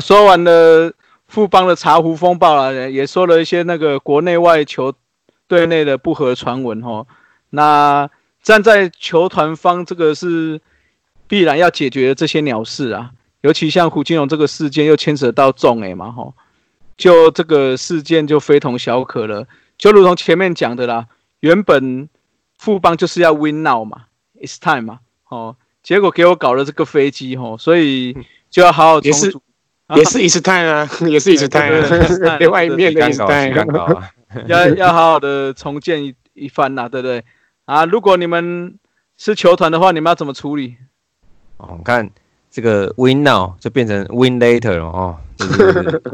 说完了富邦的茶壶风暴了，也说了一些那个国内外球队内的不和传闻哈。那站在球团方，这个是必然要解决的这些鸟事啊。尤其像胡金龙这个事件，又牵扯到众 A 嘛哈，就这个事件就非同小可了。就如同前面讲的啦，原本富邦就是要 win now 嘛，it's time 嘛，哦，结果给我搞了这个飞机吼，所以就要好好也是 也是 it's time 啊，也是 it's time 啊，另外一面的 time，要要好好的重建一一番呐，对不对？啊，如果你们是球团的话，你们要怎么处理？哦，你看。这个 win now 就变成 win later 了哦，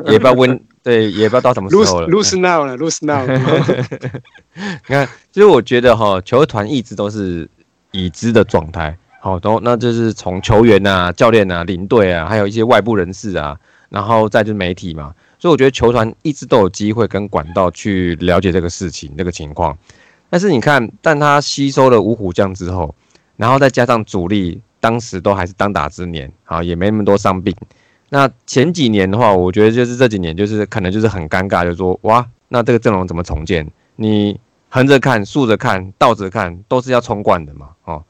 也不知道 win 对，也不知道到什么时候了。lose now 了，lose now。你看，其实我觉得哈，球团一直都是已知的状态，好，都那就是从球员啊、教练啊、领队啊，还有一些外部人士啊，然后再就是媒体嘛，所以我觉得球团一直都有机会跟管道去了解这个事情、这个情况。但是你看，但他吸收了五虎将之后，然后再加上主力。当时都还是当打之年，啊，也没那么多伤病。那前几年的话，我觉得就是这几年，就是可能就是很尴尬，就说哇，那这个阵容怎么重建？你横着看、竖着看、倒着看，都是要冲冠的嘛，哦。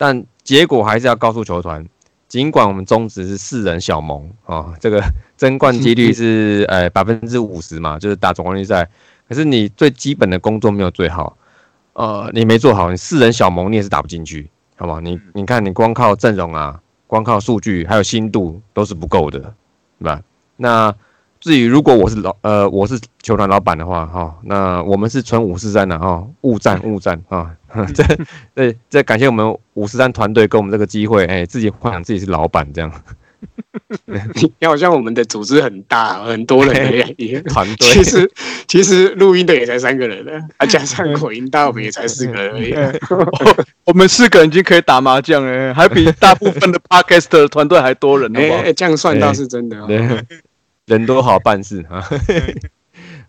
但结果还是要告诉球团，尽管我们中职是四人小盟啊，这个争冠几率是呃百分之五十嘛，就是打总冠军赛。可是你最基本的工作没有做好，呃，你没做好，你四人小盟你也是打不进去。好吧，你你看，你光靠阵容啊，光靠数据还有心度都是不够的，对吧？那至于如果我是老呃我是球团老板的话，哈，那我们是纯五四三的哈，勿战勿战啊！这这这感谢我们五四三团队给我们这个机会，哎，自己幻想自己是老板这样。你好像我们的组织很大，很多人的团队。其实其实录音的也才三个人呢，啊，加上口音大，我们也才四个人而已。我们四个人已经可以打麻将了，还比大部分的 podcast 团队还多人呢。哎，这样算倒是真的。人多好办事 啊。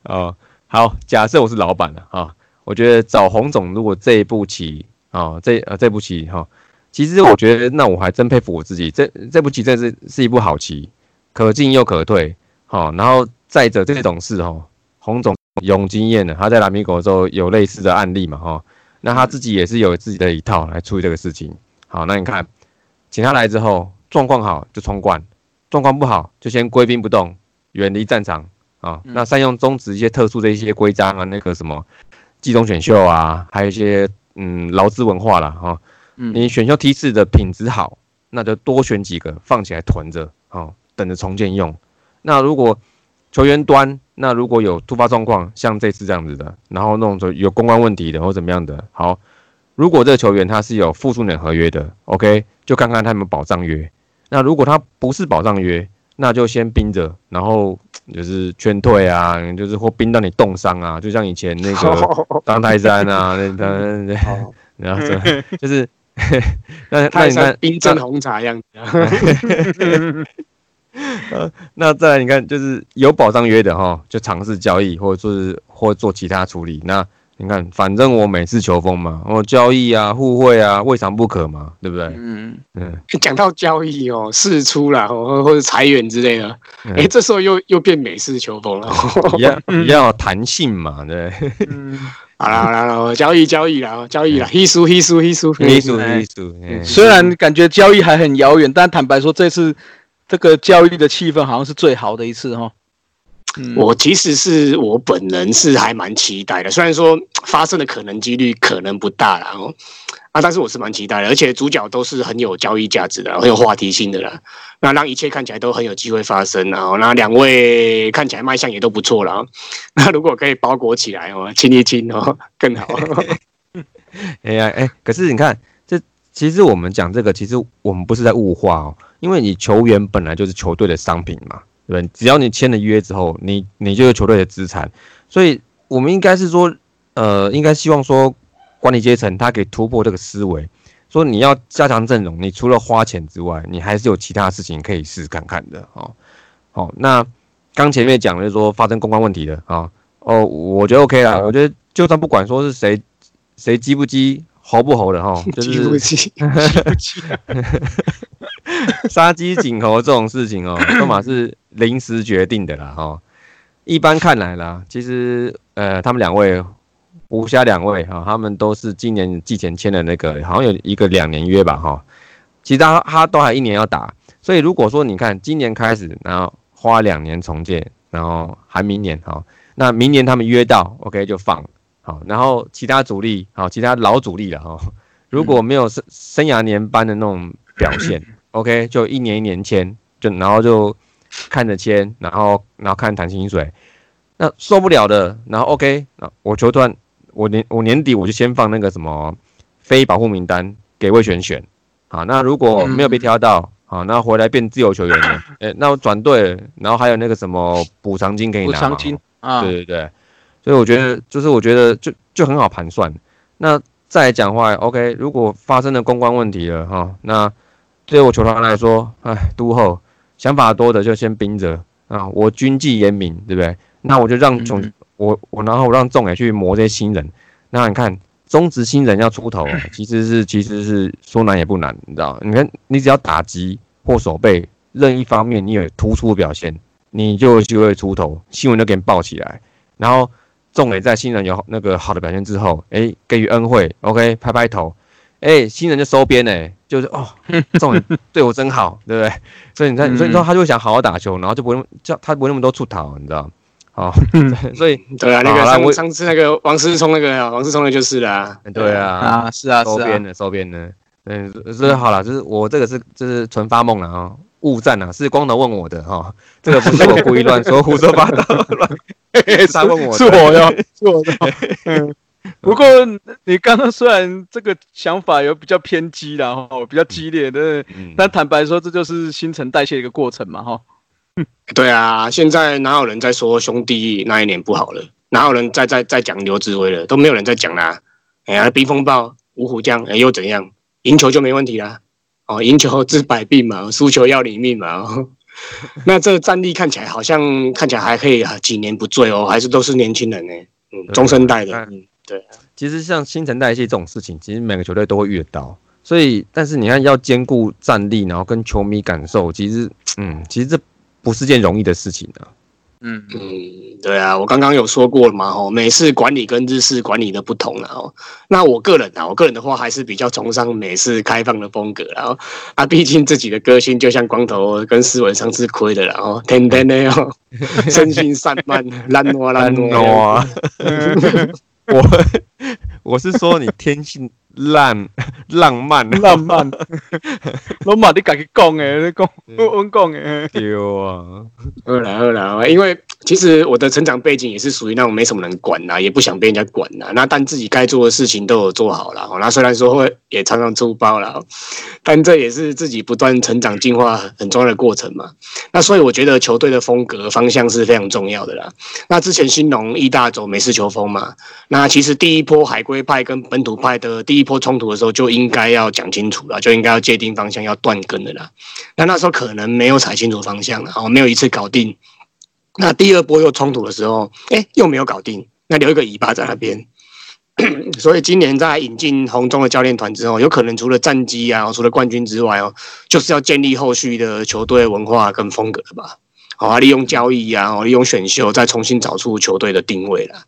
哦，好，假设我是老板了啊，我觉得找洪总，如果这一步棋啊，这呃这步棋哈。其实我觉得，那我还真佩服我自己。这这步棋真是是一步好棋，可进又可退。好，然后再者这种事哈，洪总有经验的，他在南米狗的时候有类似的案例嘛哈。那他自己也是有自己的一套来处理这个事情。好，那你看，请他来之后，状况好就冲冠，状况不好就先归兵不动，远离战场啊。那善用中职一些特殊的一些规章啊，那个什么季中选秀啊，还有一些嗯劳资文化啦哈。你选秀梯次的品质好，那就多选几个放起来囤着，啊，等着重建用。那如果球员端，那如果有突发状况，像这次这样子的，然后那种有公关问题的或怎么样的，好，如果这个球员他是有复数年合约的，OK，就看看他们保障约。那如果他不是保障约，那就先冰着，然后 就是劝退啊，就是或冰到你冻伤啊，就像以前那个 当泰山啊，那那然后 就是。那那你看冰镇红茶样子，那再来你看就是有保障约的哈，就尝试交易或者说是或做其他处理。那你看，反正我每次球风嘛，我交易啊、互惠啊，未尝不可嘛，对不对？嗯嗯。讲到交易哦，试出了或或者裁员之类的，哎，这时候又又变美式球风了，一样一样有弹性嘛，对。好了好了，交易交易啦，交易了，一输一输一输一输一输。虽然感觉交易还很遥远，但坦白说，这次这个交易的气氛好像是最好的一次哈。我其实是我本人是还蛮期待的，虽然说发生的可能几率可能不大了哦。啊！但是我是蛮期待的，而且主角都是很有交易价值的，很有话题性的啦。那让一切看起来都很有机会发生啊！那两位看起来卖相也都不错了。那如果可以包裹起来哦，亲一亲哦，更好。哎呀哎，可是你看，这其实我们讲这个，其实我们不是在物化哦，因为你球员本来就是球队的商品嘛，对？只要你签了约之后，你你就是球队的资产，所以我们应该是说，呃，应该希望说。管理阶层他可以突破这个思维，说你要加强阵容，你除了花钱之外，你还是有其他事情可以试试看看的哦。好，那刚前面讲的是说发生公关问题的啊，哦，我觉得 OK 啦，我觉得就算不管说是谁谁激不激猴不猴的哈，就是 杀鸡儆猴这种事情哦，要么是临时决定的啦哈。一般看来啦，其实呃，他们两位吴虾两位哈，他们都是今年季前签的那个，好像有一个两年约吧哈。其实他他都还一年要打，所以如果说你看今年开始，然后花两年重建，然后还明年哈，那明年他们约到 OK 就放好，然后其他主力好，其他老主力了哈，如果没有生生涯年班的那种表现，OK 就一年一年签，就然后就看着签，然后然后看谈薪水，那受不了的，然后 OK 那我球团我年我年底我就先放那个什么非保护名单给魏选选。好，那如果没有被挑到，好，那回来变自由球员了，哎，那我转队，然后还有那个什么补偿金给你拿，补偿金啊，对对对，所以我觉得就是我觉得就就很好盘算。那再来讲话，OK，如果发生了公关问题了哈，那对我球团来说，哎，都后想法多的就先盯着啊，我军纪严明，对不对？那我就让总我我然后让众也去磨这些新人，那你看。中职新人要出头，其实是其实是说难也不难，你知道？你看，你只要打击或守备任一方面，你有突出的表现，你就有机会出头，新闻就给你报起来。然后，众磊在新人有那个好的表现之后，哎，给予恩惠，OK，拍拍头，哎，新人就收编嘞，就是哦，这种人对我真好，对不对？所以你看，所以说他就想好好打球，然后就不会叫他不会那么多出逃，你知道？好，所以对啊，那个上上次那个王思聪那个王思聪的就是啦，对啊，啊是啊，收编的收编的，嗯，所以好了，就是我这个是就是纯发梦了啊，误战啊，是光头问我的哈，这个不是我故意乱说 胡说八道乱，他问我是我的，是我的，不过你刚刚虽然这个想法有比较偏激然后比较激烈的，但坦白说，这就是新陈代谢的一个过程嘛哈。对啊，现在哪有人在说兄弟那一年不好了？哪有人在在在讲刘志威了？都没有人在讲啦。哎呀，冰风暴、五虎将，哎又怎样？赢球就没问题啦。哦，赢球治百病嘛，输球要你命嘛。那这个战力看起来好像看起来还可以啊几年不醉哦，还是都是年轻人呢？嗯，中生代的。嗯，对。其实像新陈代谢这种事情，其实每个球队都会遇到。所以，但是你看要兼顾战力，然后跟球迷感受，其实，嗯，其实这。不是件容易的事情啊。嗯嗯，对啊，我刚刚有说过了嘛，吼，美式管理跟日式管理的不同了哦。那我个人啊，我个人的话还是比较崇尚美式开放的风格，然后啊，毕竟自己的个性就像光头跟斯文上次亏的，然后天天的哦，身心散漫，懒惰懒惰。我 我是说你天性。浪 浪漫，浪漫，老马你自己讲诶，你讲，我讲诶，对啊，好啦好啦，因为其实我的成长背景也是属于那种没什么人管呐，也不想被人家管呐，那但自己该做的事情都有做好了，那虽然说会也常常出包了，但这也是自己不断成长进化很重要的过程嘛。那所以我觉得球队的风格方向是非常重要的啦。那之前新农一大走美式球风嘛，那其实第一波海归派跟本土派的第一一波冲突的时候，就应该要讲清楚了，就应该要界定方向，要断根的啦。那那时候可能没有踩清楚方向了，哦，没有一次搞定。那第二波又冲突的时候，哎，又没有搞定，那留一个尾巴在那边。所以今年在引进红中的教练团之后，有可能除了战绩啊，除了冠军之外哦，就是要建立后续的球队文化跟风格吧。好啊，利用交易啊，利用选秀，再重新找出球队的定位了。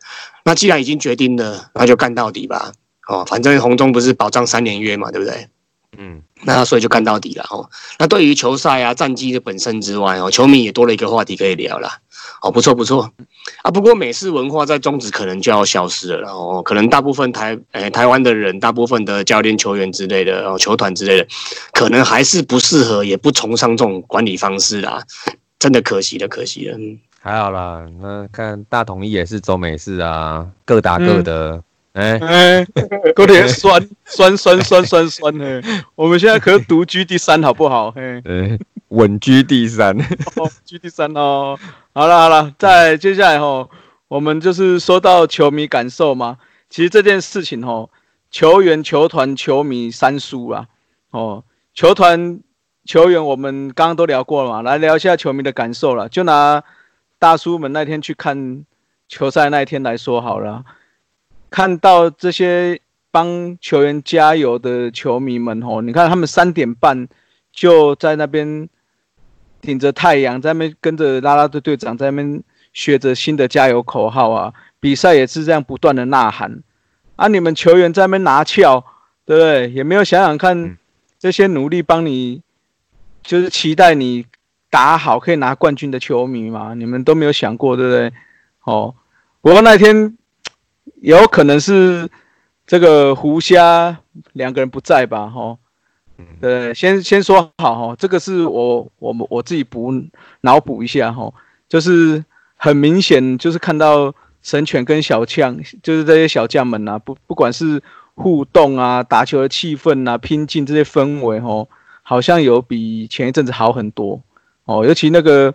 那既然已经决定了，那就干到底吧。哦，反正红中不是保障三年约嘛，对不对？嗯，那所以就干到底了哦。那对于球赛啊、战绩的本身之外哦，球迷也多了一个话题可以聊了。哦，不错不错啊。不过美式文化在中职可能就要消失了，然后可能大部分台诶台湾的人，大部分的教练、球员之类的，哦球团之类的，可能还是不适合，也不崇尚这种管理方式啦。真的可惜了，可惜了。还好啦，那看大统一也是走美式啊，各打各的。哎哎，有点 酸酸酸酸酸酸的，我们现在可是独居第三，好不好？嘿，稳居第三，居第三哦。好了好了，再接下来吼，我们就是说到球迷感受嘛。其实这件事情吼，球员、球团、球迷三输啊。哦，球团、球员，我们刚刚都聊过了嘛，来聊一下球迷的感受了。就拿大叔们那天去看球赛那一天来说好了。看到这些帮球员加油的球迷们哦，你看他们三点半就在那边顶着太阳在那边跟着啦啦队队长在那边学着新的加油口号啊，比赛也是这样不断的呐喊啊，你们球员在那边拿翘，对不对？也没有想想看这些努力帮你，就是期待你打好可以拿冠军的球迷嘛，你们都没有想过，对不对？哦，不过那天有可能是这个胡虾两个人不在吧，哈。对，先先说好哈，这个是我我们我自己补脑补一下哈，就是很明显就是看到神犬跟小将，就是这些小将们呐，不不管是互动啊、打球的气氛啊、拼劲这些氛围哦，好像有比前一阵子好很多哦。尤其那个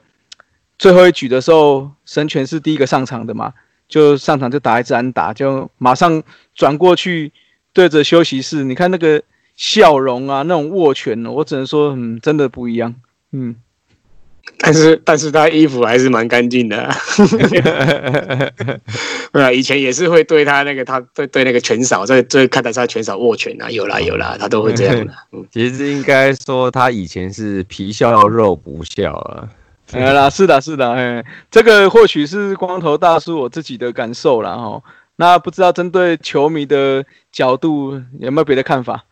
最后一局的时候，神犬是第一个上场的嘛，就上场就打一支安打，就马上转过去对着休息室，你看那个。笑容啊，那种握拳，我只能说，嗯，真的不一样，嗯。但是，但是他衣服还是蛮干净的。对啊，以前也是会对他那个，他对对那个拳手，在在看台上拳手握拳啊，有啦有啦，他都会这样的。嗯，其实应该说他以前是皮笑肉不笑啊。哎啦，是的，是的，哎，这个或许是光头大叔我自己的感受啦哈。那不知道针对球迷的角度有没有别的看法？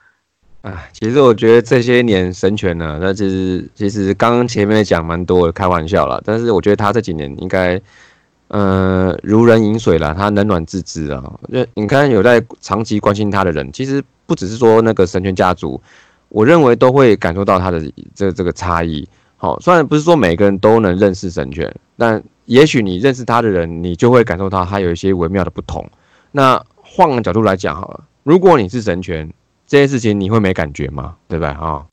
啊，其实我觉得这些年神权呢，那其实其实刚刚前面讲蛮多，开玩笑啦。但是我觉得他这几年应该，呃，如人饮水啦，他冷暖自知啊。那你看有在长期关心他的人，其实不只是说那个神权家族，我认为都会感受到他的这这个差异。好，虽然不是说每个人都能认识神权，但也许你认识他的人，你就会感受到他有一些微妙的不同。那换个角度来讲好了，如果你是神权。这些事情你会没感觉吗？对不对啊？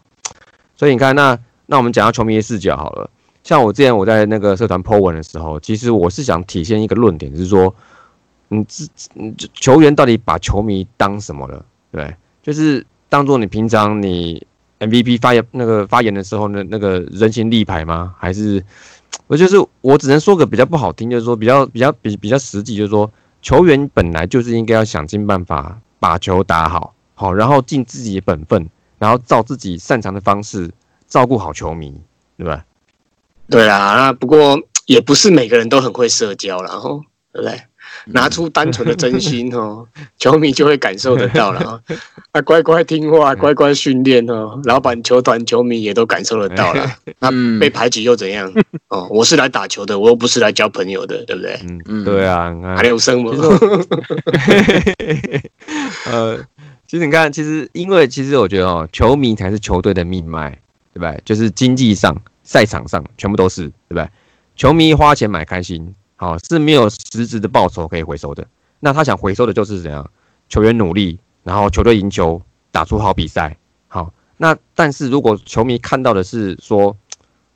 所以你看，那那我们讲到球迷的视角好了。像我之前我在那个社团 po 文的时候，其实我是想体现一个论点，就是说，你这球员到底把球迷当什么了？对，就是当做你平常你 MVP 发言那个发言的时候呢，那个人形立牌吗？还是我就是我只能说个比较不好听，就是说比较比较比比较实际，就是说球员本来就是应该要想尽办法把球打好。好，然后尽自己的本分，然后照自己擅长的方式照顾好球迷，对吧？对啊，那不过也不是每个人都很会社交了，吼，对不对？拿出单纯的真心哦，球迷就会感受得到了啊！那乖乖听话，乖乖训练哦，老板、球团、球迷也都感受得到了。那被排挤又怎样？哦，我是来打球的，我又不是来交朋友的，对不对？嗯嗯，对啊，还有生吗？呃。其实你看，其实因为其实我觉得哦，球迷才是球队的命脉，对不对？就是经济上、赛场上全部都是，对不对？球迷花钱买开心，好是没有实质的报酬可以回收的。那他想回收的就是怎样？球员努力，然后球队赢球，打出好比赛。好，那但是如果球迷看到的是说，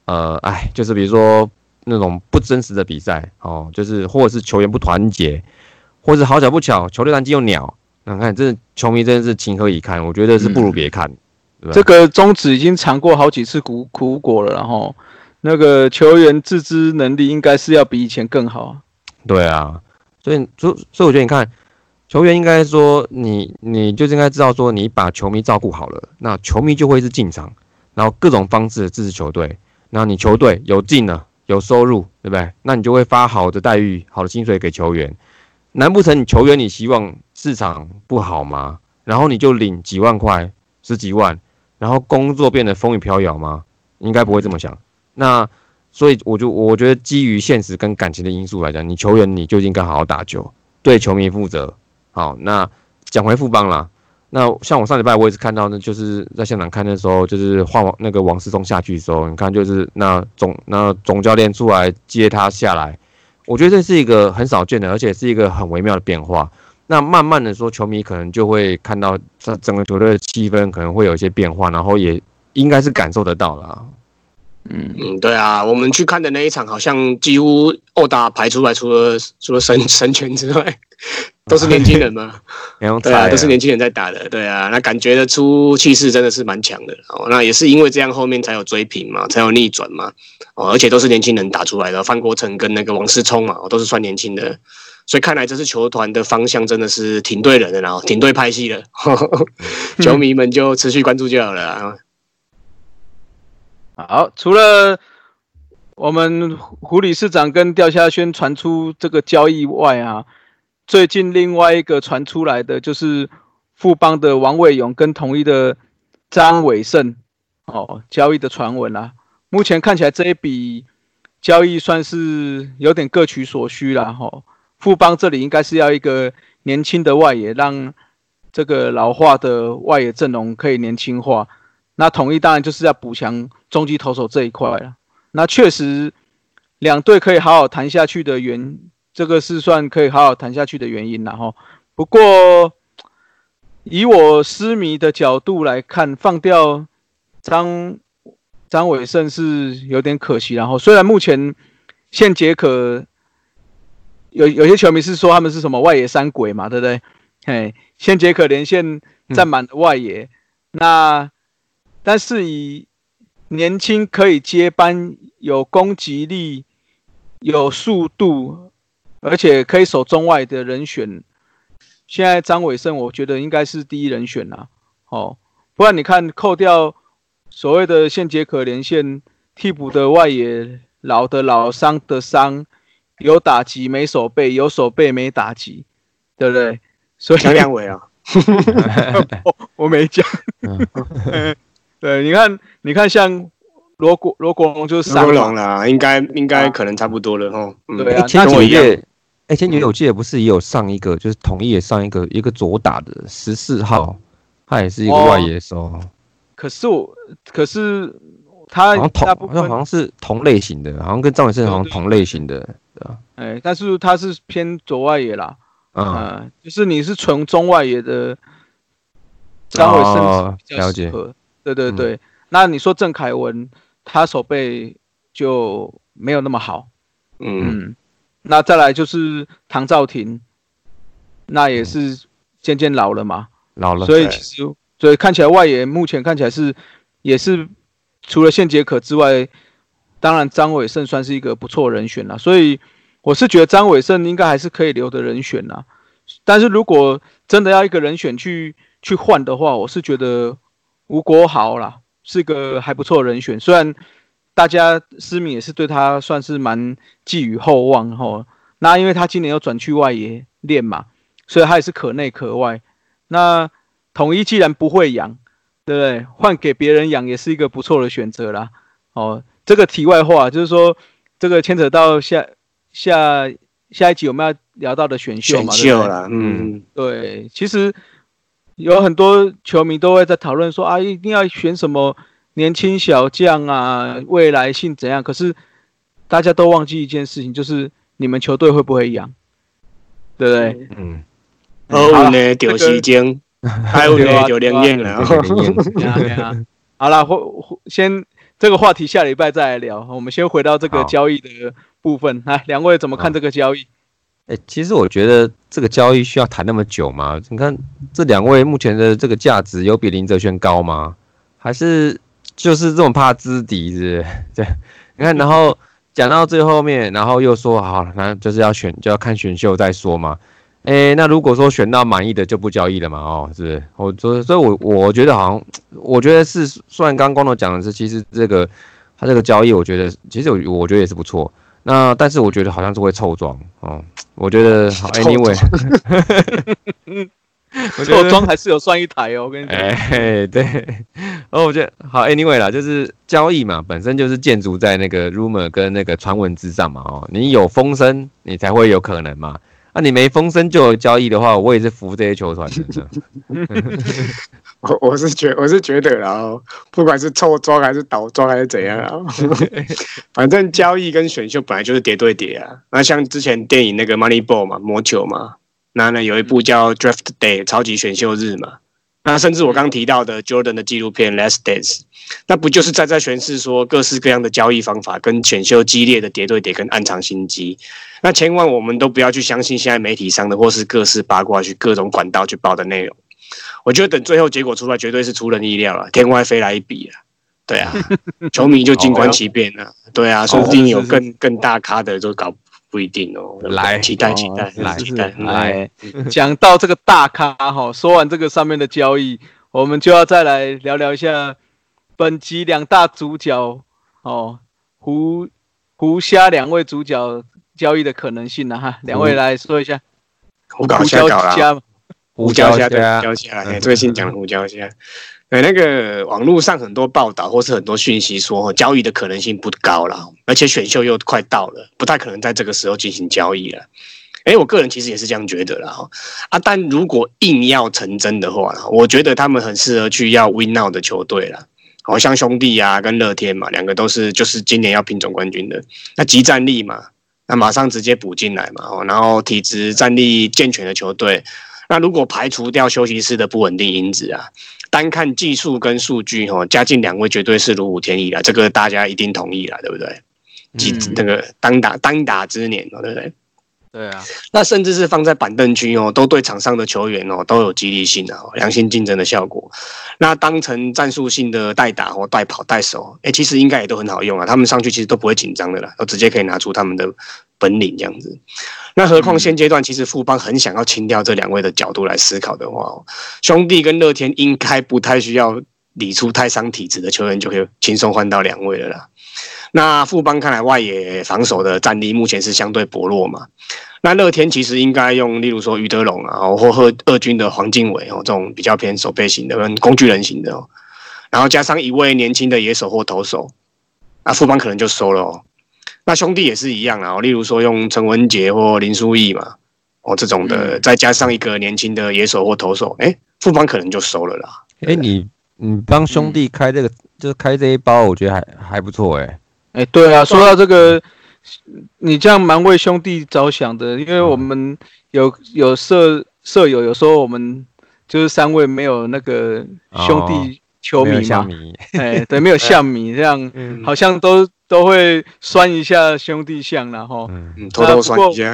呃，哎，就是比如说那种不真实的比赛，哦，就是或者是球员不团结，或者好巧不巧，球队战绩又鸟。那看，这球迷真的是情何以堪？我觉得是不如别看。这个中止已经尝过好几次苦苦果了，然后那个球员自知能力应该是要比以前更好。对啊，所以所所以我觉得你看，球员应该说你你就应该知道说你把球迷照顾好了，那球迷就会是进场，然后各种方式支持球队，然后你球队有进了有收入，对不对？那你就会发好的待遇、好的薪水给球员。难不成你球员你希望市场不好吗？然后你就领几万块、十几万，然后工作变得风雨飘摇吗？应该不会这么想。那所以我就我觉得基于现实跟感情的因素来讲，你球员你就应该好好打球，对球迷负责。好，那讲回副帮啦。那像我上礼拜我也是看到，那就是在现场看的时候，就是换王那个王思聪下去的时候，你看就是那总那总教练出来接他下来。我觉得这是一个很少见的，而且是一个很微妙的变化。那慢慢的说，球迷可能就会看到这整个球队的气氛可能会有一些变化，然后也应该是感受得到了。嗯嗯，对啊，我们去看的那一场，好像几乎殴打排出来，除了除了神神拳之外。都是年轻人嘛，对啊，都是年轻人在打的，对啊，那感觉得出气势真的是蛮强的哦。那也是因为这样，后面才有追平嘛，才有逆转嘛，哦，而且都是年轻人打出来的，范国成跟那个王思聪嘛，都是算年轻的，所以看来这支球团的方向真的是挺对人的，然后挺对拍戏的，球迷们就持续关注就好了。好，除了我们胡理事长跟钓虾轩传出这个交易外啊，最近另外一个传出来的就是富邦的王伟勇跟统一的张伟胜哦交易的传闻啊。目前看起来这一笔交易算是有点各取所需了哈。富邦这里应该是要一个年轻的外野，让这个老化的外野阵容可以年轻化。那统一当然就是要补强中继投手这一块了。那确实两队可以好好谈下去的原，这个是算可以好好谈下去的原因了哈。不过以我失迷的角度来看，放掉张。张伟胜是有点可惜，然后虽然目前现杰可有有些球迷是说他们是什么外野三鬼嘛，对不对？嘿，现杰可连线占满外野，那但是以年轻可以接班、有攻击力、有速度，而且可以守中外的人选，现在张伟胜我觉得应该是第一人选呐。哦，不然你看扣掉。所谓的现杰可连线替补的外野老的老伤的伤，有打击没手背，有手背没打击，对不对？所以蒋两伟啊，我没讲。对，你看，你看，像罗国罗国荣就是罗国龙啦，应该应该可能差不多了哦。对啊，前几个月，哎，前几个月我记得不是也有上一个，就是统一也上一个一个左打的十四号，他也是一个外野手。可是我，可是他好像同好像好像是同类型的，好像跟张伟胜好像同类型的，对吧？哎，但是他是偏左外野啦，嗯，就是你是纯中外野的张伟胜比较适合，对对对。那你说郑凯文，他手背就没有那么好，嗯。那再来就是唐兆廷，那也是渐渐老了嘛，老了，所以其实。所以看起来外野目前看起来是，也是除了现杰可之外，当然张伟胜算是一个不错人选了。所以我是觉得张伟胜应该还是可以留的人选啦。但是如果真的要一个人选去去换的话，我是觉得吴国豪啦是个还不错人选。虽然大家思敏也是对他算是蛮寄予厚望吼。那因为他今年要转去外野练嘛，所以他也是可内可外。那统一既然不会养，对不对？换给别人养也是一个不错的选择啦。哦，这个题外话就是说，这个牵扯到下下下一集我们要聊到的选秀嘛？选秀啦，嗯，对。其实有很多球迷都会在讨论说啊，一定要选什么年轻小将啊，未来性怎样？可是大家都忘记一件事情，就是你们球队会不会养？对不对？嗯。哦，呢，丢时间。还有有连验了，好了，先这个话题下礼拜再来聊。我们先回到这个交易的部分，来，两位怎么看这个交易？哎，其实我觉得这个交易需要谈那么久吗？你看这两位目前的这个价值有比林哲轩高吗？还是就是这种怕资敌是？对，你看，然后讲到最后面，然后又说好，那就是要选，就要看选秀再说嘛。哎，那如果说选到满意的就不交易了嘛？哦，是不是？我所以，所以我我觉得好像，我觉得是，虽然刚刚光头讲的是，其实这个他这个交易，我觉得其实我我觉得也是不错。那但是我觉得好像是会凑装哦。我觉得 好，Anyway，我装还是有算一台哦。我跟你讲，哎，对。哦，我觉得好，Anyway 啦，就是交易嘛，本身就是建筑在那个 rumor 跟那个传闻之上嘛。哦，你有风声，你才会有可能嘛。那你没风声就有交易的话，我也是服这些球团的。我我是觉我是觉得，然后不管是凑庄还是倒庄还是怎样啊，反正交易跟选秀本来就是叠对叠啊。那像之前电影那个 Moneyball 嘛，魔球嘛，那呢有一部叫 Draft Day 超级选秀日嘛。那甚至我刚提到的 Jordan 的纪录片《Last Dance》，那不就是在在诠释说各式各样的交易方法跟选秀激烈的叠对叠跟暗藏心机？那千万我们都不要去相信现在媒体上的或是各式八卦去各种管道去报的内容。我觉得等最后结果出来，绝对是出人意料了，天外飞来一笔了！对啊，球迷就静观其变了。对啊，说不定有更更大咖的都搞。不一定哦，来期待期待来期待来。讲到这个大咖哈，说完这个上面的交易，我们就要再来聊聊一下本集两大主角哦，胡胡虾两位主角交易的可能性了？哈，两位来说一下。胡搞虾搞啦，胡椒虾对，胡椒虾，哎，最新讲的胡椒虾。哎，那个网络上很多报道或是很多讯息说，交易的可能性不高了，而且选秀又快到了，不太可能在这个时候进行交易了。哎，我个人其实也是这样觉得了哈。啊，但如果硬要成真的话，我觉得他们很适合去要 Win Now 的球队了。好像兄弟啊，跟乐天嘛，两个都是就是今年要拼总冠军的，那集战力嘛，那马上直接补进来嘛。然后体质战力健全的球队，那如果排除掉休息室的不稳定因子啊。单看技术跟数据，哈，加进两位绝对是如虎添翼了，这个大家一定同意了，对不对？几那个当打当打之年，对不对？对啊，那甚至是放在板凳区哦，都对场上的球员哦都有激励性的良性竞争的效果。那当成战术性的代打或代跑代守，哎，其实应该也都很好用啊。他们上去其实都不会紧张的啦，都直接可以拿出他们的本领这样子。那何况现阶段其实富邦很想要清掉这两位的角度来思考的话，兄弟跟乐天应该不太需要理出太伤体质的球员就可以轻松换到两位了啦。那富邦看来外野防守的战力目前是相对薄弱嘛？那乐天其实应该用例如说余德龙啊，或二二军的黄敬伟哦，这种比较偏守备型的跟工具人型的哦，然后加上一位年轻的野手或投手，那富邦可能就收了哦。那兄弟也是一样啊，例如说用陈文杰或林书义嘛，哦这种的，再加上一个年轻的野手或投手，哎，富邦可能就收了啦。哎，你你帮兄弟开这个，就是开这一包，我觉得还还不错哎。哎，对啊，说到这个，你这样蛮为兄弟着想的，因为我们有有舍舍友，有时候我们就是三位没有那个兄弟球迷嘛，哎，对，没有像迷 这样，好像都。都会酸一下兄弟像，然后嗯，偷偷酸一下。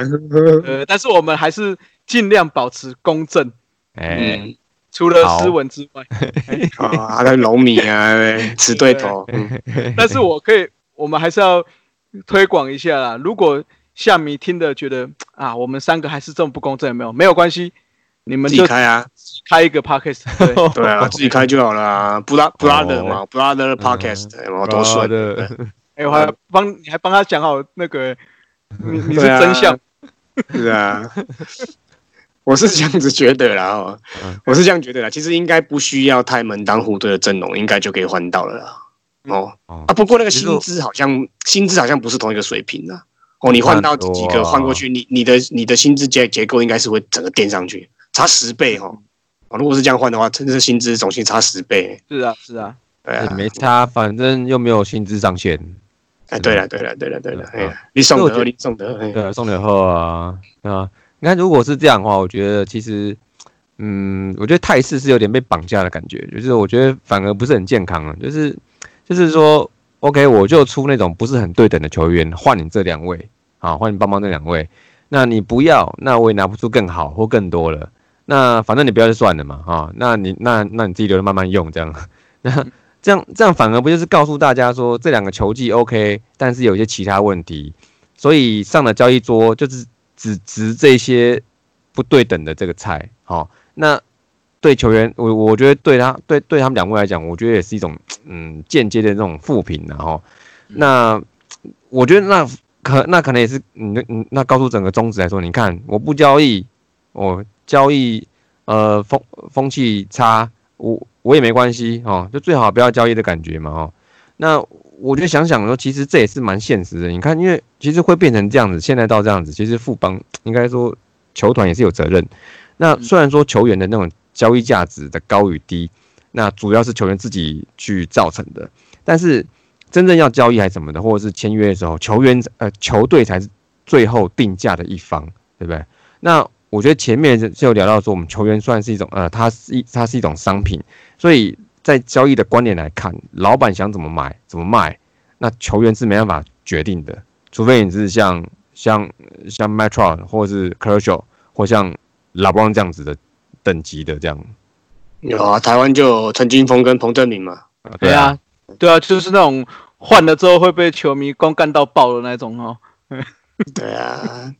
呃，但是我们还是尽量保持公正。哎，除了斯文之外，啊，那龙米啊，死对头。但是我可以，我们还是要推广一下啦。如果夏迷听的觉得啊，我们三个还是这么不公正，有没有？没有关系，你们就开啊，开一个 podcast。对。啊，自己开就好了。布拉布拉德嘛，，brother podcast，多帅的。哎，我还帮你还帮他讲好那个，你你是真相，是啊，我是这样子觉得啦，哦，我是这样觉得啦，其实应该不需要太门当户对的阵容，应该就可以换到了啦，哦。啊，不过那个薪资好像薪资好像不是同一个水平啊，哦，你换到几个换过去，你你的你的薪资结结构应该是会整个垫上去，差十倍哦，如果是这样换的话，真的是薪资总薪差十倍，是啊是啊，对啊，没差，反正又没有薪资上限。哎，对了，对了，对了，对了，哎，你送的，你送的，对，送的后啊，啊，你看，如果是这样的话，我觉得其实，嗯，我觉得态势是有点被绑架的感觉，就是我觉得反而不是很健康了，就是，就是说，OK，我就出那种不是很对等的球员，换你这两位，啊，换你帮帮这两位，那你不要，那我也拿不出更好或更多了，那反正你不要就算了嘛，啊，那你那那你自己留着慢慢用，这样，那。这样这样反而不就是告诉大家说这两个球技 OK，但是有一些其他问题，所以上了交易桌就是只值这些不对等的这个菜。好，那对球员，我我觉得对他对对他们两位来讲，我觉得也是一种嗯间接的这种负评。然后，那我觉得那可那可能也是你你那告诉整个宗旨来说，你看我不交易，我交易呃风风气差我。我也没关系哦，就最好不要交易的感觉嘛哦。那我觉得想想说，其实这也是蛮现实的。你看，因为其实会变成这样子，现在到这样子，其实富邦应该说球团也是有责任。那虽然说球员的那种交易价值的高与低，那主要是球员自己去造成的。但是真正要交易还是什么的，或者是签约的时候，球员呃球队才是最后定价的一方，对不对？那我觉得前面就聊到说，我们球员算是一种呃，它是一它是一种商品。所以在交易的观点来看，老板想怎么买怎么卖，那球员是没办法决定的，除非你是像像像 Metro 或者是 c r u c i a l 或像老邦这样子的等级的这样。有啊，台湾就有陈金峰跟彭振明嘛。对啊，对啊，就是那种换了之后会被球迷光干到爆的那种哦。对啊，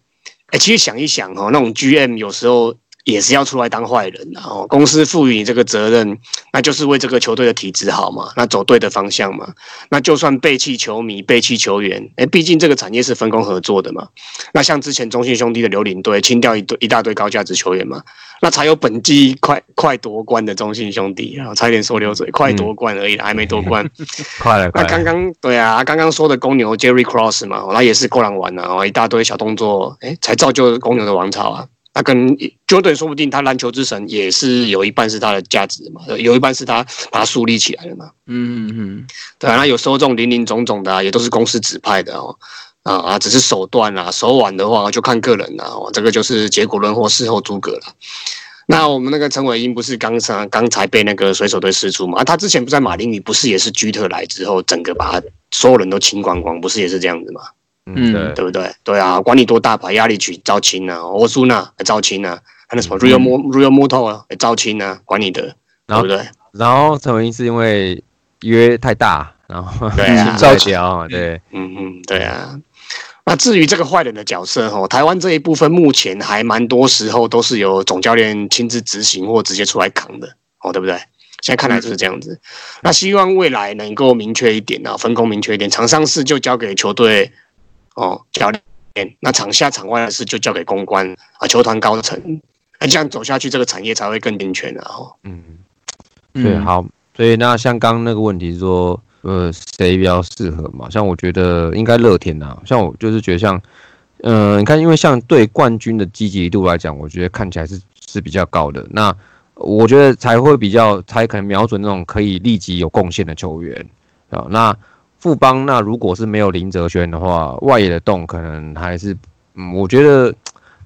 哎，其实想一想哦，那种 GM 有时候。也是要出来当坏人的哦。公司赋予你这个责任，那就是为这个球队的体质好嘛，那走对的方向嘛。那就算背弃球迷、背弃球员，哎，毕竟这个产业是分工合作的嘛。那像之前中信兄弟的刘领队清掉一堆一大堆高价值球员嘛，那才有本季快快夺冠的中信兄弟啊，差点说溜嘴，快夺冠而已，还没夺冠，快了。那刚刚对啊，刚刚说的公牛 Jerry Cross 嘛，那也是过来玩啊，一大堆小动作，哎，才造就公牛的王朝啊。那跟 Jordan 说不定他篮球之神也是有一半是他的价值嘛，有一半是他把他树立起来的嘛。嗯嗯，对啊，那有时候这种林林总总的啊也都是公司指派的哦，啊啊，只是手段啊，手腕的话就看个人了，这个就是结果论或事后诸葛了。那我们那个陈伟英不是刚才刚才被那个水手队释出嘛？啊，他之前不在马林鱼，不是也是居特来之后，整个把他所有人都清光光，不是也是这样子吗？嗯，对不对？对啊，管你多大牌，压力去招亲啊，欧苏纳招亲啊，还有什么 Real Mo Real Moto 啊，招亲啊，管你的，对不对？然后陈文英是因为约太大，然后对啊，招亲啊，对，嗯嗯，对啊。那至于这个坏人的角色哦，台湾这一部分目前还蛮多时候都是由总教练亲自执行或直接出来扛的哦，对不对？现在看来就是这样子。那希望未来能够明确一点啊，分工明确一点，场上事就交给球队。哦，教练，那场下场外的事就交给公关啊，球团高层，那这样走下去，这个产业才会更健全啊。哦，嗯，对，好，所以那像刚刚那个问题是说，呃，谁比较适合嘛？像我觉得应该乐天呐，像我就是觉得像，嗯，你看，因为像对冠军的积极度来讲，我觉得看起来是是比较高的。那我觉得才会比较，才可能瞄准那种可以立即有贡献的球员啊。那富邦那如果是没有林哲轩的话，外野的洞可能还是，嗯，我觉得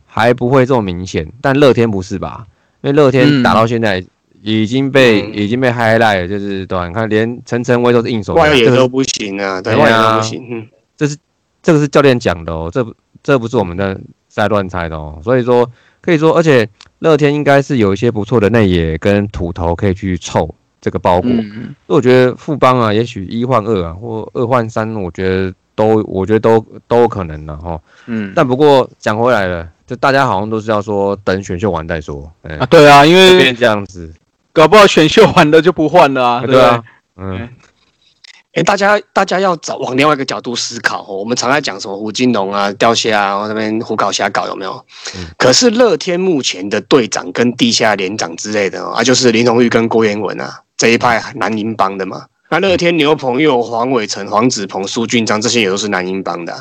还不会这么明显。但乐天不是吧？因为乐天打到现在已经被已经被 highlight 了，就是对，你看连陈晨威都是硬手，外野都不行啊，对外野都不行。嗯，这是这个是教练讲的哦，这不这不是我们的在乱猜的哦。所以说可以说，而且乐天应该是有一些不错的内野跟土头可以去凑。这个包裹，所以我觉得富邦啊，也许一换二啊，或二换三，我觉得都，我觉得都都有可能的哈。嗯，但不过讲回来了，就大家好像都是要说等选秀完再说。啊，对啊，因为变这样子，搞不好选秀完了就不换了啊，对啊，嗯。哎，大家大家要找往另外一个角度思考哦。我们常在讲什么胡金龙啊、钓虾啊，那边胡搞瞎搞有没有？可是乐天目前的队长跟地下连长之类的啊，就是林荣玉跟郭彦文啊这一派南英帮的嘛。那乐天牛棚又有黄伟成、黄子鹏、苏俊章，这些也都是南英帮的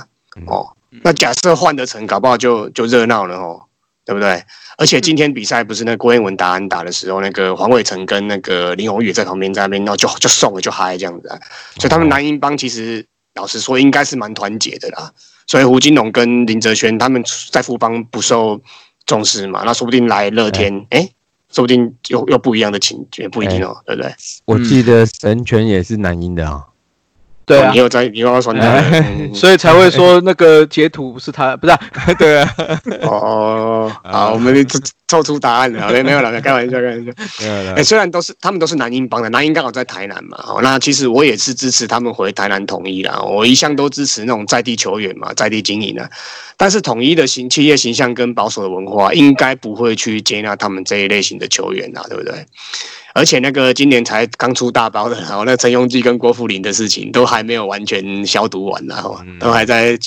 哦。那假设换得成，搞不好就就热闹了哦。对不对？而且今天比赛不是那郭彦文打安打的时候，那个黄伟成跟那个林宏宇在旁边在那边，然后就就送了就嗨这样子。所以他们南英帮其实老实说应该是蛮团结的啦。所以胡金龙跟林哲轩他们在富邦不受重视嘛，那说不定来乐天，哎，说不定又又不一样的情也，不一定哦，对不对？我记得神拳也是男音的啊。对啊，你有在，你又要说他，所以才会说那个截图不是他，不是？对啊。哦，好，我们凑出答案了，没有了，开玩笑，开玩笑。哎，虽然都是他们都是南英帮的，南英刚好在台南嘛，哦，那其实我也是支持他们回台南统一啦，我一向都支持那种在地球员嘛，在地经营的。但是统一的形企业形象跟保守的文化，应该不会去接纳他们这一类型的球员啊，对不对？而且那个今年才刚出大包的，然后那陈庸基跟郭富林的事情都还没有完全消毒完，然后都还在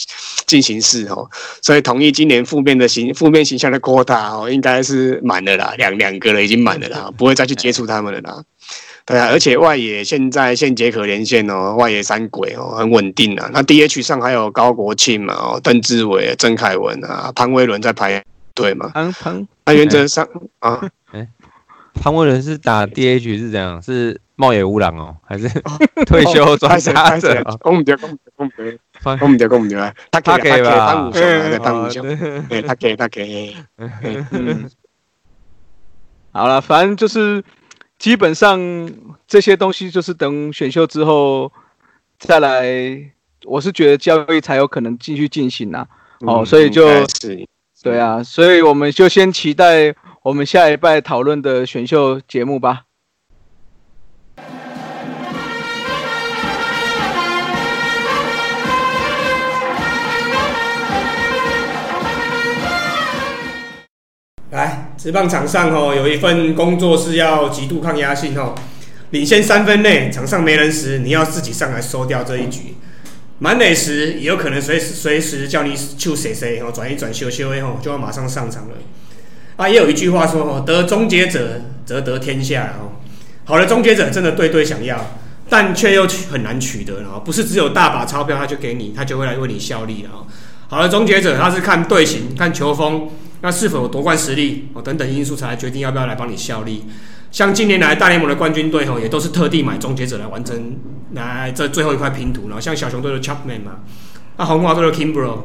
进行式哦，所以同意今年负面的形负面形象的扩大哦，应该是满了啦，两两个了已经满了啦，不会再去接触他们了啦。对啊，而且外野现在现解可连线哦，外野三鬼哦很稳定啊。那 DH 上还有高国庆嘛，哦邓志伟、曾凯文啊、潘威伦在排队嘛。潘潘，那原则上啊。潘威伦是打 DH 是怎样？是茂野乌郎哦，还是 退休专家者？公唔掉，公唔掉，公唔掉，公唔掉，公唔掉啊！他他给吧，潘武雄啊，潘武雄，对，他给他给。好了，反正就是基本上这些东西，就是等选秀之后再来。我是觉得交易才有可能继续进行啊。哦，所以就对啊，所以我们就先期待。我们下一拜讨论的选秀节目吧。来，职棒场上哦，有一份工作是要极度抗压性哦，领先三分内，场上没人时，你要自己上来收掉这一局。满垒时也有可能随时随时叫你去谁谁，哦转一转修修诶吼，就要马上上场了。啊，也有一句话说，得终结者则得天下哦。好的终结者真的对对想要，但却又很难取得然后不是只有大把钞票他就给你，他就会来为你效力了。好的终结者他是看队形、看球风，那是否有夺冠实力哦等等因素才来决定要不要来帮你效力。像近年来大联盟的冠军队吼，也都是特地买终结者来完成来这最后一块拼图。然后像小熊队的 Chapman 嘛，那红袜队的 Kimbro，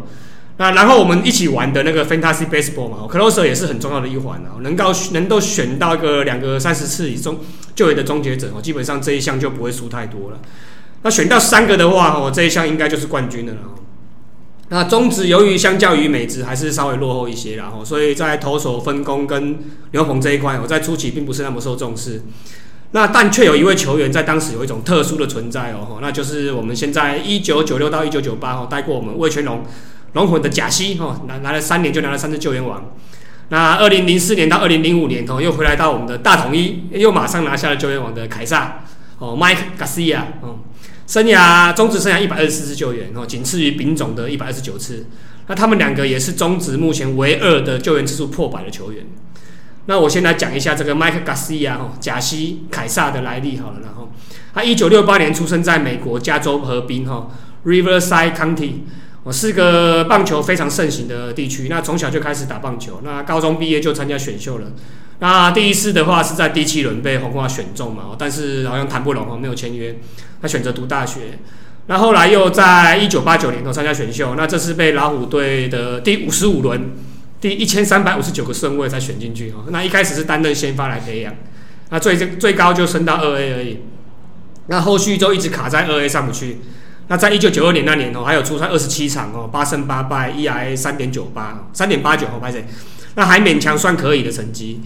那然后我们一起玩的那个 Fantasy Baseball 嘛，Closer 也是很重要的一环啊。能够能够选到一个两个三十次以中就有的终结者哦，基本上这一项就不会输太多了。那选到三个的话哦，这一项应该就是冠军了了。那中职由于相较于美职还是稍微落后一些，然后所以在投手分工跟牛棚这一块，我在初期并不是那么受重视。那但却有一位球员在当时有一种特殊的存在哦，那就是我们现在一九九六到一九九八哦，带过我们魏全龙龙魂的贾西哦，拿拿了三年就拿了三次救援王。那二零零四年到二零零五年哦，又回来到我们的大统一，又马上拿下了救援王的凯撒哦，Mike Garcia 哦。生涯中职生涯一百二十四次救援，哦，仅次于丙总的一百二十九次。那他们两个也是中职目前唯二的救援次数破百的球员。那我先来讲一下这个 Mike Garcia 哦，贾西凯撒的来历好了。然后他一九六八年出生在美国加州河滨哈 Riverside County，我是个棒球非常盛行的地区。那从小就开始打棒球，那高中毕业就参加选秀了。那第一次的话是在第七轮被红花选中嘛，但是好像谈不拢哦，没有签约。他选择读大学，那后来又在一九八九年头参加选秀，那这次被老虎队的第五十五轮第一千三百五十九个顺位才选进去哦。那一开始是担任先发来培养，那最最高就升到二 A 而已，那后续就一直卡在二 A 上不去。那在一九九二年那年哦，还有出赛二十七场哦，八胜八败，ERA 三点九八，三点八九哦，拍谁？那还勉强算可以的成绩。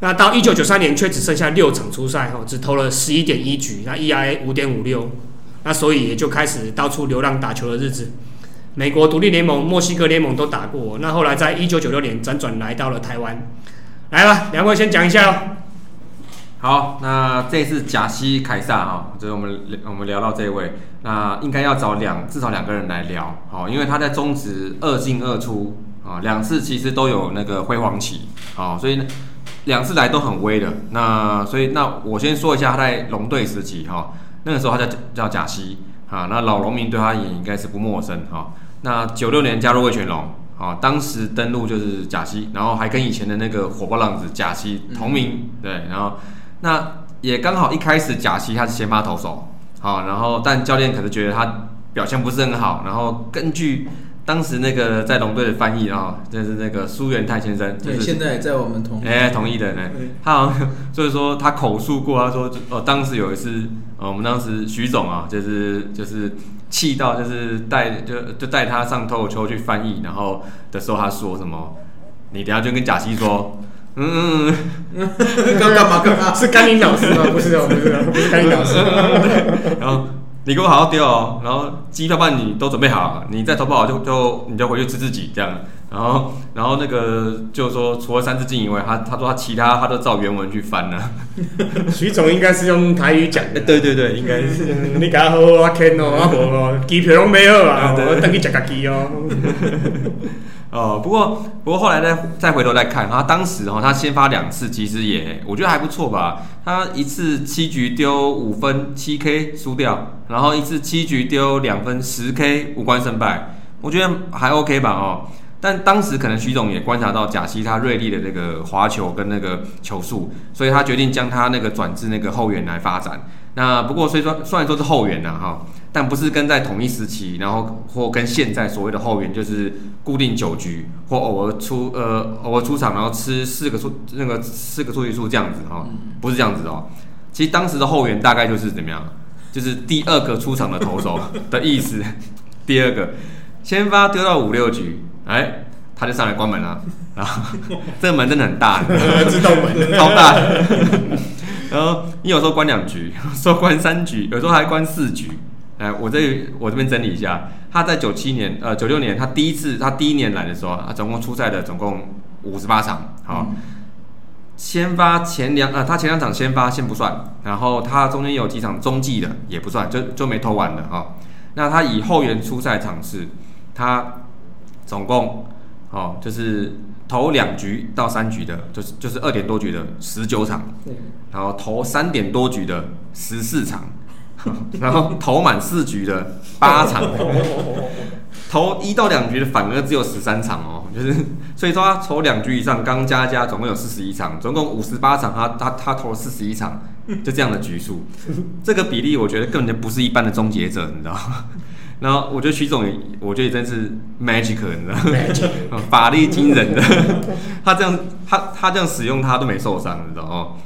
那到一九九三年却只剩下六场出赛，哦，只投了十一点一局，那 ERA 五点五六，那所以也就开始到处流浪打球的日子。美国独立联盟、墨西哥联盟都打过，那后来在一九九六年辗转来到了台湾。来吧，两位先讲一下哦。好，那这次贾西凯撒哈，就是我们我们聊到这位，那应该要找两至少两个人来聊，好，因为他在中职二进二出啊，两次其实都有那个辉煌期，好，所以呢。两次来都很威的，那所以那我先说一下他在龙队时期哈，那个时候他叫叫贾西啊，那老农民对他也应该是不陌生哈。那九六年加入味全龙啊，当时登陆就是贾西，然后还跟以前的那个火爆浪子贾西同名，对，然后那也刚好一开始贾西他是先发投手，好，然后但教练可能觉得他表现不是很好，然后根据。当时那个在龙队的翻译啊，就是那个苏元泰先生，对，现在在我们同哎同意的呢。他好像 就是说他口述过，他说哦，当时有一次，呃，我们当时徐总啊，就是就是气到就是带就就带他上脱口秀去翻译，然后的时候他说什么，你等下就跟贾西说，嗯，干干嘛干嘛？是甘霖老师吗？不是哦，不是，不是甘霖老师。然后。你给我好好丢哦，然后机票办你都准备好，你再投不好就就你就回去吃自己这样。然后然后那个就是说，除了三字经以外，他他说他其他他都照原文去翻了。徐总应该是用台语讲的，对对对，应该是。你给他好好看哦，啊无机票拢没有啊，我等你食个鸡哦。哦，不过不过后来再再回头再看，他当时哈，他先发两次，其实也我觉得还不错吧。他一次七局丢五分七 K 输掉，然后一次七局丢两分十 K 无关胜败，我觉得还 OK 吧哦。但当时可能徐总也观察到贾西他锐利的那个滑球跟那个球速，所以他决定将他那个转至那个后援来发展。那不过虽说虽然说是后援呐哈。但不是跟在同一时期，然后或跟现在所谓的后援就是固定九局或偶尔出呃偶尔出场，然后吃四个出那个四个出局数这样子哈，不是这样子哦。其实当时的后援大概就是怎么样，就是第二个出场的投手的意思。第二个先发丢到五六局，哎，他就上来关门了。然后这个门真的很大，知道门超大。然后你有时候关两局，有时候关三局，有时候还关四局。哎，我这我这边整理一下，他在九七年，呃，九六年，他第一次他第一年来的时候，他总共出赛的总共五十八场，好，先发前两呃，他前两场先发先不算，然后他中间有几场中继的也不算，就就没投完的啊、那他以后援出赛场次，他总共哦就是投两局到三局的，就是就是二点多局的十九场，然后投三点多局的十四场，然后投满四局的八场，投一到两局的反而只有十三场哦，就是所以说他投两局以上，刚加加总共有四十一场，总共五十八场，他他他投了四十一场，就这样的局数，这个比例我觉得根本就不是一般的终结者，你知道吗？然后我觉得徐总，我觉得也真是 magic，你知道吗？法力惊人的，他这样他他这样使用他都没受伤，你知道哦。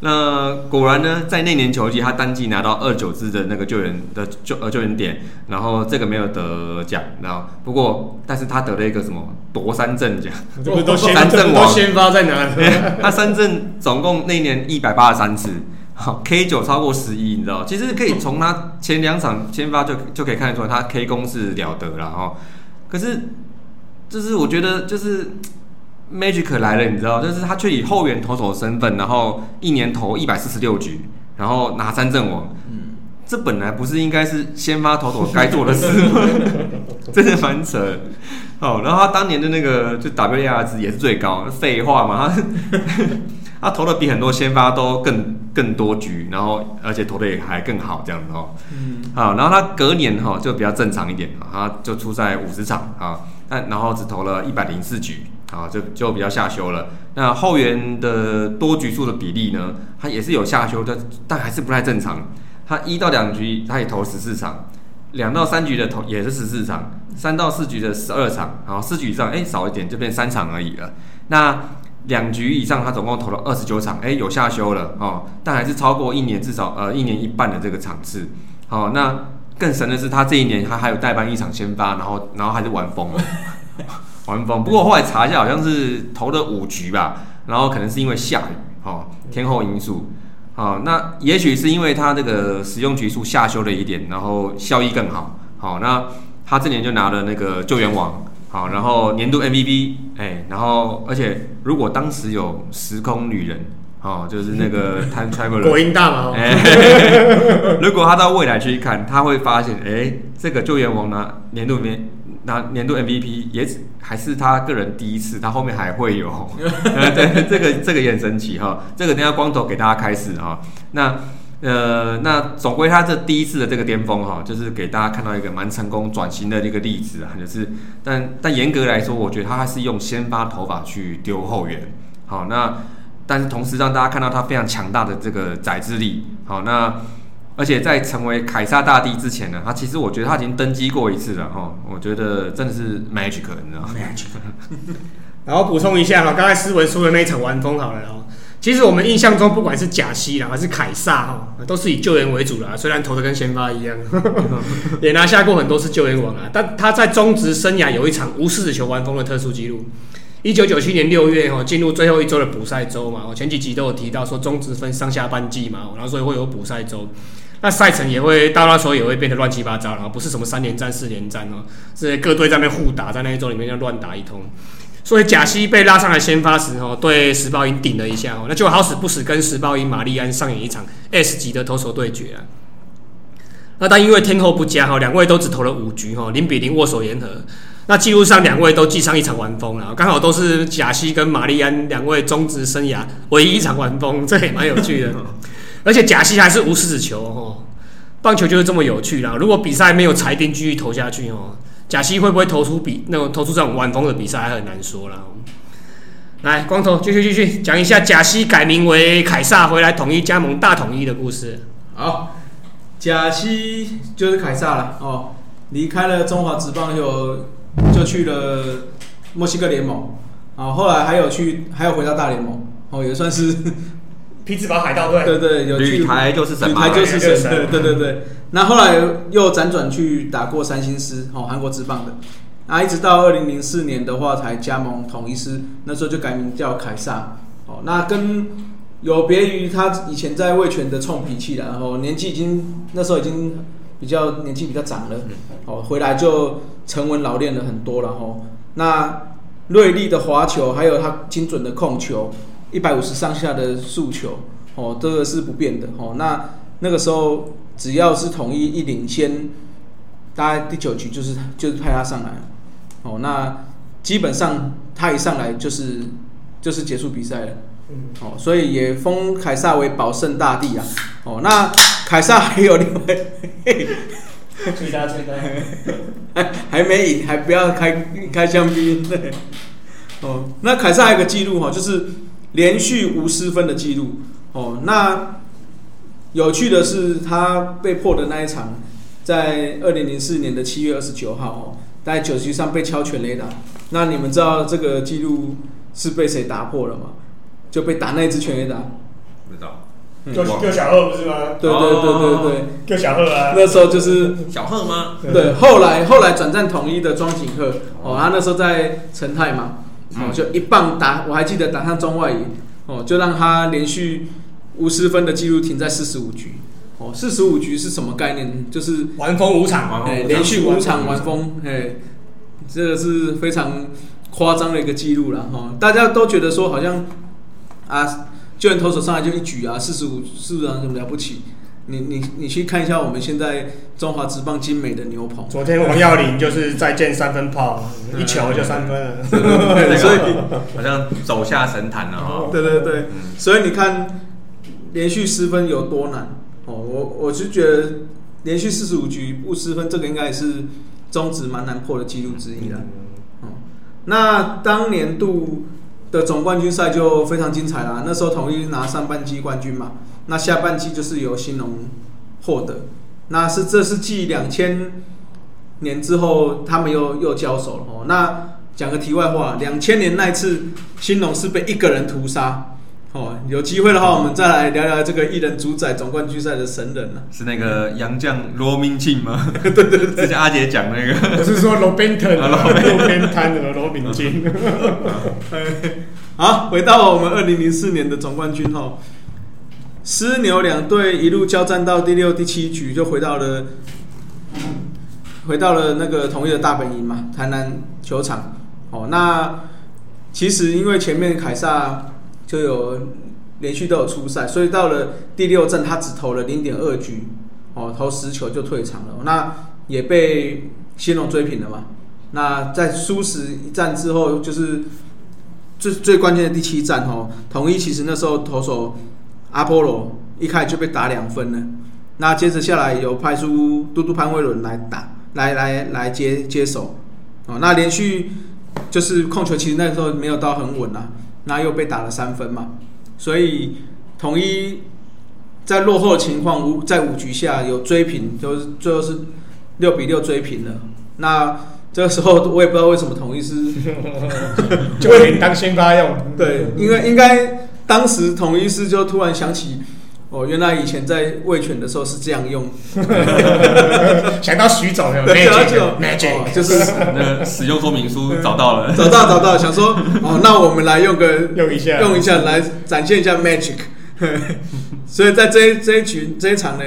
那果然呢，在那年球季，他单季拿到二九支的那个救援的救呃救援点，然后这个没有得奖，然后不过但是他得了一个什么夺三振奖，这都三这不阵王都先发在哪里？他三振总共那一年一百八十三次，好 K 九超过十一，你知道？其实可以从他前两场先发就就可以看得出来，他 K 攻是了得了哈。可是就是我觉得就是 Magic 来了，你知道？但是他却以后援投手的身份，然后一年投一百四十六局，然后拿三阵王。这本来不是应该是先发投手该做的事吗？真的蛮扯的。哦，然后他当年的那个就 WAR 值也是最高，废话嘛，他 他投的比很多先发都更更多局，然后而且投的也还更好这样子哦。嗯，好，然后他隔年哈、就比较正常一点，他就出赛五十场啊，但然后只投了一百零四局，啊，就就比较下修了。那后援的多局数的比例呢，他也是有下修的，但还是不太正常。他一到两局他也投十四场，两到三局的投也是十四场，三到四局的十二场，然后四局以上哎少一点就变三场而已了。那两局以上他总共投了二十九场，哎有下修了哦，但还是超过一年至少呃一年一半的这个场次。好、那更神的是他这一年他还有代班一场先发，然后然后还是玩疯了，玩疯。不过后来查一下好像是投了五局吧，然后可能是因为下雨哦天候因素。好、那也许是因为他这个使用局数下修了一点，然后效益更好。好、那他这年就拿了那个救援王，好，然后年度 MVP，哎，然后而且如果当时有时空旅人，哦，就是那个 Time Traveler，国音大嘛，哦哎，如果他到未来去看，他会发现，哎，这个救援王呢年度年那年度 MVP 也只还是他个人第一次，他后面还会有，呃对，这个这个也很神奇哈。这个等下光头给大家开始哈。那呃，那总归他这第一次的这个巅峰哈，就是给大家看到一个蛮成功转型的一个例子啊，就是但但严格来说，我觉得他还是用先发头发去丢后援，好那。但是同时让大家看到他非常强大的这个载智力。好，那而且在成为凯撒大帝之前呢，他其实我觉得他已经登基过一次了哈。我觉得真的是 magic，你知道吗？然后补充一下哈，刚才斯文说的那一场完封好了哦。其实我们印象中，不管是贾西啦还是凯撒哈，都是以救援为主啦。虽然投的跟先发一样，也拿下过很多次救援王啊。但他在中职生涯有一场无四球完封的特殊记录。一九九七年六月哦，进入最后一周的补赛周嘛，我前几集都有提到说中职分上下半季嘛，然后所以会有补赛周。那赛程也会到那时候也会变得乱七八糟，然后不是什么三连战、四连战哦，是各队在那边互打，在那一周里面要乱打一通。所以贾西被拉上来先发时哦，对石包英顶了一下哦，那就好死不死跟石包英、玛丽安上演一场 S 级的投手对决啊。那但因为天候不佳哈，两位都只投了五局哈，零比零握手言和。那记录上两位都记上一场完封了，刚好都是贾西跟玛丽安两位中职生涯唯一一场完封，这也蛮有趣的。而且贾西还是无死球哦，棒球就是这么有趣啦。如果比赛没有裁定继续投下去哦，贾西会不会投出比那种投出这种晚风的比赛还很难说啦。来，光头继续继续讲一下贾西改名为凯撒回来统一加盟大统一的故事。好，贾西就是凯撒了哦，离开了中华职棒有就去了墨西哥联盟，啊，后来还有去还有回到大联盟，哦，也算是匹兹堡海盗队，对对有去旅台就是神旅就是神，对对对对。那后来又辗转去打过三星狮，哦，韩国职棒的。啊，一直到二零零四年的话才加盟统一狮，那时候就改名叫凯撒。哦，那跟有别于他以前在味全的冲脾气啦，然后年纪已经那时候已经比较年纪比较长了，哦，回来就沉稳老练了很多了吼。那锐利的滑球，还有他精准的控球，一百五十上下的诉求，哦，这个是不变的，哦，那那个时候只要是统一一领先，大概第九局就是就是派他上来，哦，那基本上他一上来就是就是结束比赛了。哦，所以也封凯撒为保圣大帝啊。哦，那凯撒还有另外，吹大吹他，还 还没赢，还不要开开香槟。哦，那凯撒还有个记录哈，就是连续无失分的记录。哦，那有趣的是他被破的那一场，在二零零四年的七月二十九号哦，在九局上被敲全垒打。那你们知道这个记录是被谁打破了吗？就被打那一支全垒打。不知道。就就小贺不是吗？对对对对对，就小贺啊。那时候就是小贺吗？对，后来后来转战统一的庄景鹤，哦，他那时候在陈泰嘛，哦，就一棒打，我还记得打上中外野，哦，就让他连续无失分的记录停在四十五局，哦，四十五局是什么概念？就是完封五场哎，连续五场完封，哎，这个是非常夸张的一个记录了哈。大家都觉得说好像啊。救援投手上来就一局啊，四十五四十有什么了不起？你你你去看一下我们现在中华职棒精美的牛棚。昨天王耀林就是再见三分炮，一球就三分了，所以好像走下神坛了哈。对对对，所以你看连续失分有多难哦。我我是觉得连续四十五局不失分，这个应该也是中职蛮难破的记录之一了。哦，那当年度。的总冠军赛就非常精彩啦！那时候统一拿上半季冠军嘛，那下半季就是由新农获得。那是这是继两千年之后，他们又又交手了哦。那讲个题外话，两千年那一次新农是被一个人屠杀。哦，有机会的话，我们再来聊聊这个一人主宰总冠军赛的神人了。是那个杨将罗明庆吗？对对对，之前阿杰讲那个，我是说罗宾腾，罗宾摊的罗明庆。好，回到我们二零零四年的总冠军哦，狮牛两队一路交战到第六、第七局，就回到了回到了那个统一的大本营嘛，台南球场。哦，那其实因为前面凯撒。就有连续都有出赛，所以到了第六战，他只投了零点二局，哦，投十球就退场了。那也被新龙追平了嘛。那在输十一战之后，就是最最关键的第七战哦，统一其实那时候投手阿波罗一开始就被打两分了。那接着下来有派出嘟嘟潘威伦来打，来来来接接手，哦，那连续就是控球，其实那时候没有到很稳啊。那又被打了三分嘛，所以统一在落后的情况五在五局下有追平，就是最后是六比六追平了。那这个时候我也不知道为什么统一是 就会当先发用，对，因为应该当时统一是就突然想起。哦，原来以前在喂犬的时候是这样用，想到徐总有 magic，就是那使用说明书找到了，找到找到，想说哦，那我们来用个用一下，用一下来展现一下 magic。所以在这一这一局这一场呢，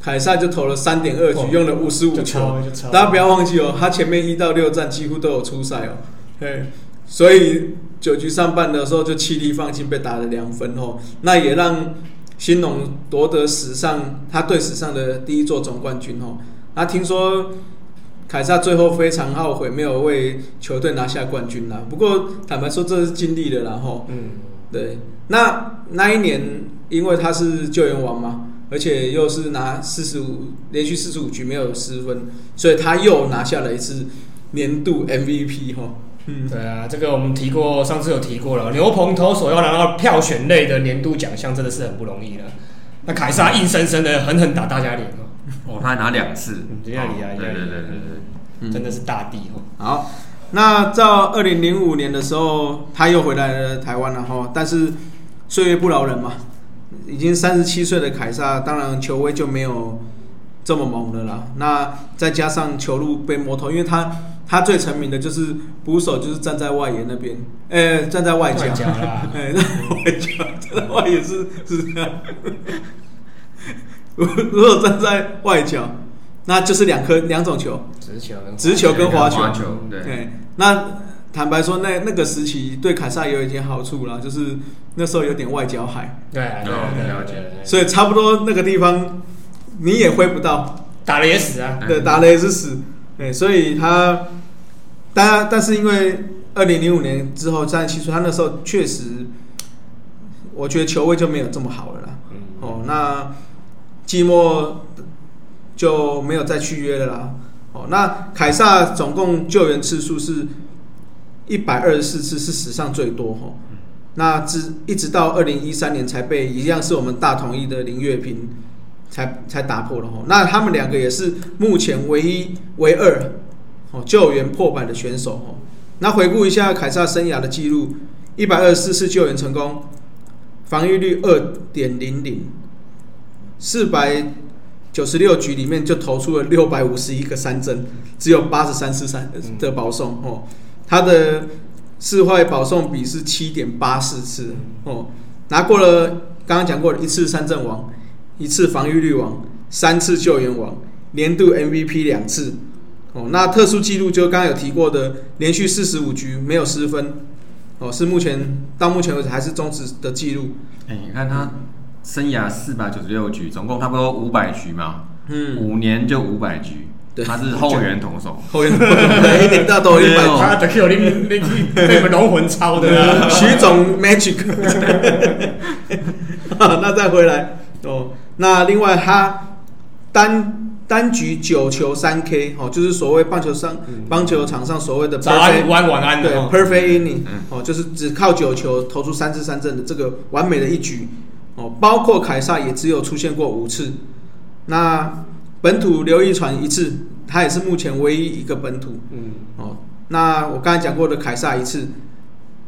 凯撒就投了三点二局，用了五十五球。大家不要忘记哦，他前面一到六站几乎都有出赛哦。对，所以九局上半的时候就气力放尽，被打了两分哦，那也让。新农夺得史上他队史上的第一座总冠军哦，那听说凯撒最后非常懊悔没有为球队拿下冠军啦。不过坦白说这是尽力的啦吼。嗯，对。那那一年因为他是救援王嘛，而且又是拿四十五连续四十五局没有失分，所以他又拿下了一次年度 MVP 哈。嗯，对啊，这个我们提过，上次有提过了。牛棚投手要拿到票选类的年度奖项，真的是很不容易了。那凯撒硬生生的狠狠打大家脸哦，哦，他还拿两次，这样厉害，对对对对对，真的是大帝哦。好，那到二零零五年的时候，他又回来了台湾了哈。但是岁月不饶人嘛，已经三十七岁的凯撒，当然球威就没有这么猛的啦。那再加上球路被摸透，因为他。他最成名的就是捕手，就是站在外野那边，哎，站在外角，哎，外角，站在外野是是这样。如如果站在外角，那就是两颗两种球，直球，直球跟滑球，对。那坦白说，那那个时期对凯撒也有一点好处啦，就是那时候有点外交海，对啊对啊对啊了解对啊，所以差不多那个地方你也挥不到，打了也死啊，对，打了也是死，对，所以他，但但是因为二零零五年之后三十七岁，他那时候确实，我觉得球位就没有这么好了啦。哦，那季末就没有再续约了啦。哦，那凯撒总共救援次数是一百二十四次，是史上最多哈。那直一直到二零一三年才被一样是我们大统一的林月平才才打破了哦。那他们两个也是目前唯一唯二哦救援破百的选手哦。那回顾一下凯撒生涯的记录，一百二十四次救援成功，防御率二点零零，四百九十六局里面就投出了六百五十一个三振，只有八十三次三的保送哦。他的四坏保送比是七点八四次哦，拿过了刚刚讲过的一次三振王，一次防御率王，三次救援王，年度 MVP 两次哦。那特殊记录就刚刚有提过的，连续四十五局没有失分哦，是目前到目前为止还是中止的记录。哎，你看他生涯四百九十六局，总共差不多五百局嘛，嗯，五年就五百局，对他是后援投手，后援一年到头一百他的 Q 你你你被你们龙魂超的啊，徐总 magic，那再回来哦。那另外他单单局九球三 K 哦，就是所谓棒球上棒球场上所谓的早安、perfect 午安、晚安对 perfect inning 哦，就是只靠九球投出三次三振的这个完美的一局哦。包括凯撒也只有出现过五次，那本土刘一传一次，他也是目前唯一一个本土。嗯，哦，那我刚才讲过的凯撒一次，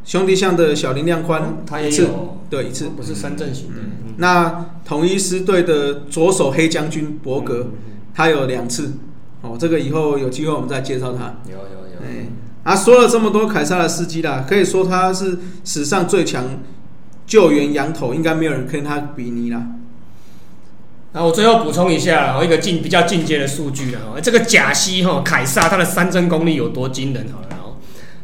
兄弟象的小林亮宽他也一次，有，对一次。不是三阵型的。嗯那统一狮队的左手黑将军伯格，他有两次。哦，这个以后有机会我们再介绍他。有有有。哎，啊，说了这么多凯撒的司机啦，可以说他是史上最强救援羊头，应该没有人跟他比拟啦。那我最后补充一下，哦，一个进比较进阶的数据了哈，这个贾西哈凯撒他的三振功力有多惊人好了，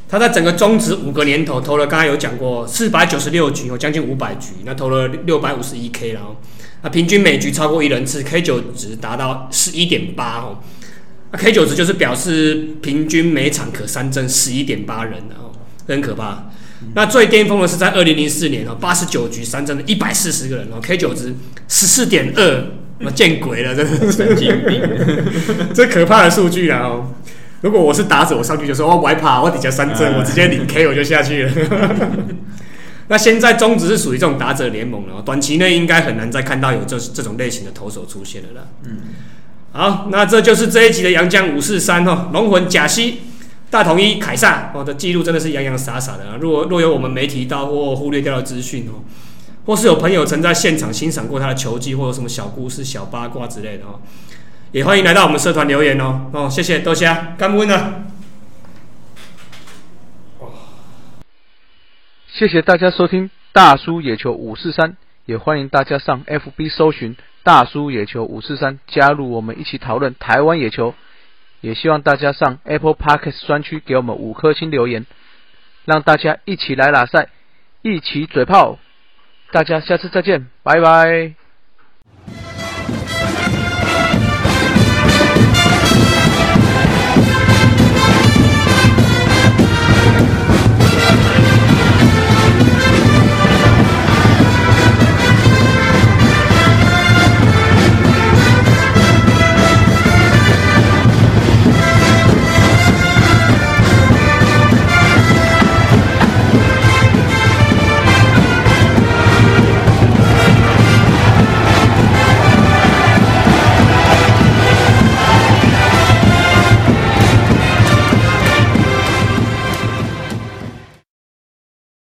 他在整个中职五个年头投了，刚才有讲过四百九十六局，有将近五百局，那投了六百五十一 K，然后那平均每局超过一人次，K 九值达到十一点八哦，那 K 九值就是表示平均每场可三振十一点八人哦，很可怕。那最巅峰的是在二零零四年哦，八十九局三振的一百四十个人哦，K 九值十四点二，我见鬼了，真的是神经病。这可怕的数据啊哦。如果我是打者，我上去就说哦我歪爬，我底下三振，嗯我直接领 K 我就下去了。那现在中职是属于这种打者联盟了哦，短期内应该很难再看到有这这种类型的投手出现了啦。嗯，好，那这就是这一集的杨江五四三哦，龙魂贾西。大统一凯撒，我、的记录真的是洋洋洒洒的啊！若若有我们没提到或忽略掉的资讯哦，或是有朋友曾在现场欣赏过他的球技，或有什么小故事、小八卦之类的哦，也欢迎来到我们社团留言哦。哦，谢谢，多谢，感恩啊！谢谢大家收听大叔野球五四三，也欢迎大家上 FB 搜寻大叔野球五四三，加入我们一起讨论台湾野球。也希望大家上 Apple Podcast 专区给我们五颗星留言，让大家一起来拉赛，一起嘴炮。大家下次再见，拜拜。